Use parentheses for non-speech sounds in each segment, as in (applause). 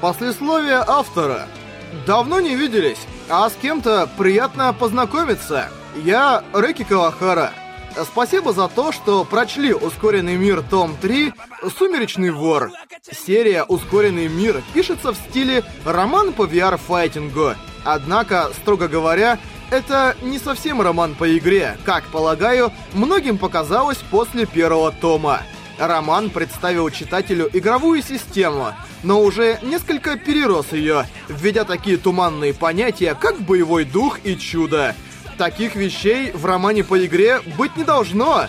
Послесловие автора. Давно не виделись, а с кем-то приятно познакомиться. Я Рэки Кавахара. Спасибо за то, что прочли «Ускоренный мир. Том 3. Сумеречный вор». Серия «Ускоренный мир» пишется в стиле роман по VR-файтингу. Однако, строго говоря, это не совсем роман по игре, как, полагаю, многим показалось после первого тома. Роман представил читателю игровую систему, но уже несколько перерос ее, введя такие туманные понятия, как боевой дух и чудо. Таких вещей в романе по игре быть не должно.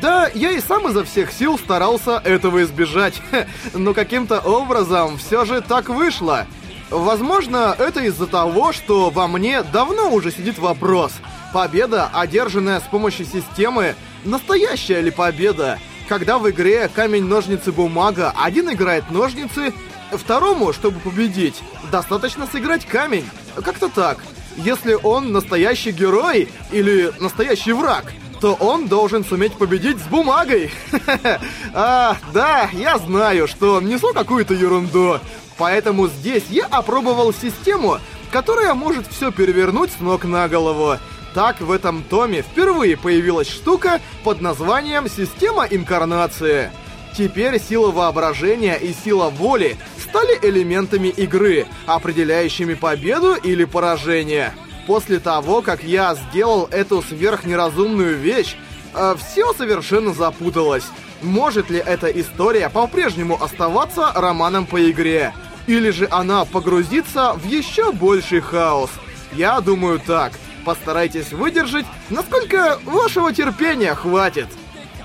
Да, я и сам изо всех сил старался этого избежать, (laughs) но каким-то образом все же так вышло. Возможно, это из-за того, что во мне давно уже сидит вопрос. Победа, одержанная с помощью системы, настоящая ли победа? Когда в игре камень-ножницы-бумага один играет ножницы, второму, чтобы победить, достаточно сыграть камень. Как-то так. Если он настоящий герой или настоящий враг, то он должен суметь победить с бумагой. (laughs) а, да, я знаю, что несу какую-то ерунду. Поэтому здесь я опробовал систему, которая может все перевернуть с ног на голову. Так в этом томе впервые появилась штука под названием «Система инкарнации». Теперь сила воображения и сила воли стали элементами игры, определяющими победу или поражение. После того, как я сделал эту сверхнеразумную вещь, э, все совершенно запуталось. Может ли эта история по-прежнему оставаться романом по игре? Или же она погрузится в еще больший хаос? Я думаю так. Постарайтесь выдержать, насколько вашего терпения хватит.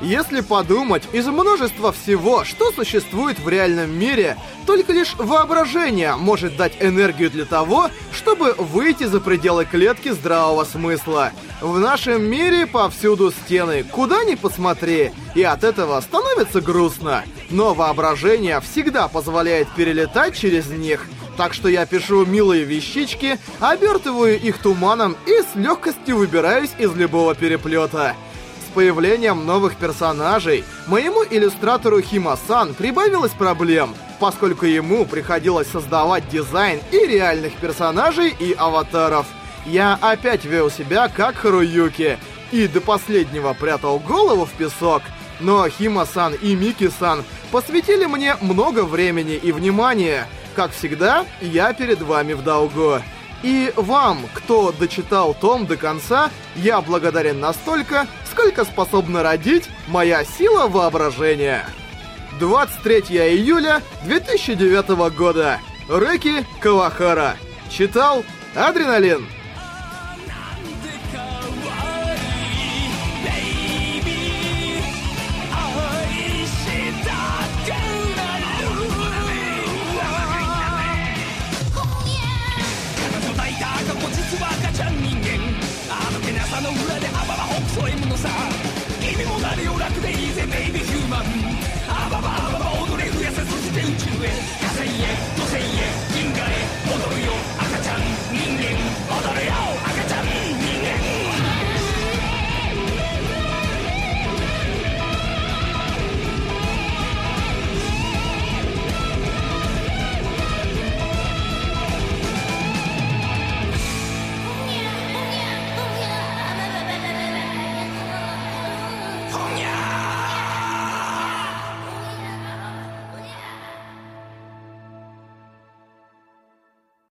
Если подумать, из множества всего, что существует в реальном мире, только лишь воображение может дать энергию для того, чтобы выйти за пределы клетки здравого смысла. В нашем мире повсюду стены, куда ни посмотри, и от этого становится грустно. Но воображение всегда позволяет перелетать через них. Так что я пишу милые вещички, обертываю их туманом и с легкостью выбираюсь из любого переплета появлением новых персонажей моему иллюстратору Хима-сан прибавилось проблем, поскольку ему приходилось создавать дизайн и реальных персонажей, и аватаров. Я опять вел себя как Харуюки, и до последнего прятал голову в песок. Но Хима-сан и Мики-сан посвятили мне много времени и внимания. Как всегда, я перед вами в долгу. И вам, кто дочитал том до конца, я благодарен настолько, сколько способна родить моя сила воображения. 23 июля 2009 года. Рэки Кавахара. Читал Адреналин. つ赤ちゃん人間。あのけなさの裏でアババホクソものさ。君も誰を楽でいいぜベイビーヒューマン。アババアババ踊れ増やせそして宇宙へ。